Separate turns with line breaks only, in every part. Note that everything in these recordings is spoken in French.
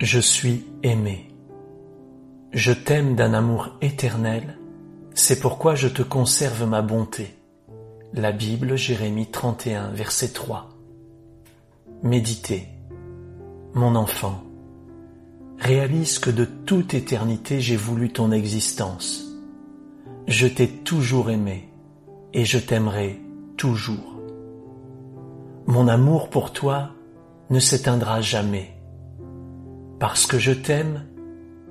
Je suis aimé. Je t'aime d'un amour éternel, c'est pourquoi je te conserve ma bonté. La Bible, Jérémie 31, verset 3. Méditez. Mon enfant, réalise que de toute éternité j'ai voulu ton existence. Je t'ai toujours aimé et je t'aimerai toujours. Mon amour pour toi ne s'éteindra jamais. Parce que je t'aime,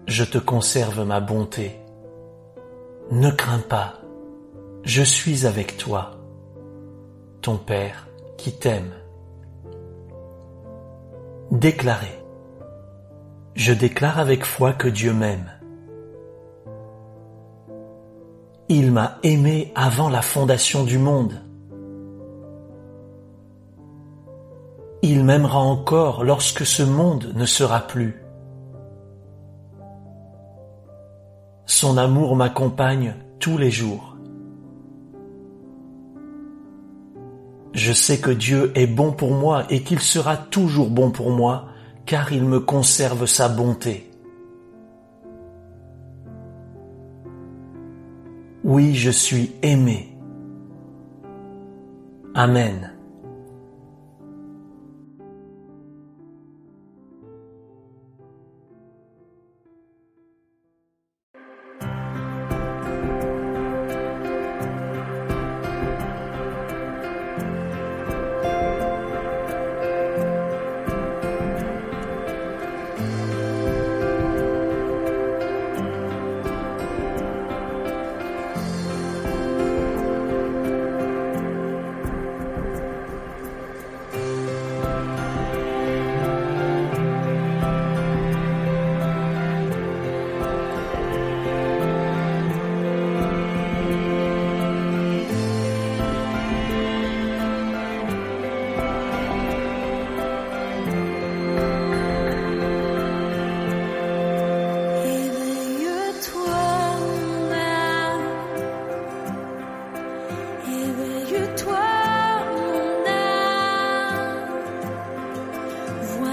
je te conserve ma bonté. Ne crains pas, je suis avec toi, ton Père qui t'aime. Déclarez. Je déclare avec foi que Dieu m'aime. Il m'a aimé avant la fondation du monde. Il m'aimera encore lorsque ce monde ne sera plus. Son amour m'accompagne tous les jours. Je sais que Dieu est bon pour moi et qu'il sera toujours bon pour moi, car il me conserve sa bonté. Oui, je suis aimé. Amen.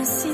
see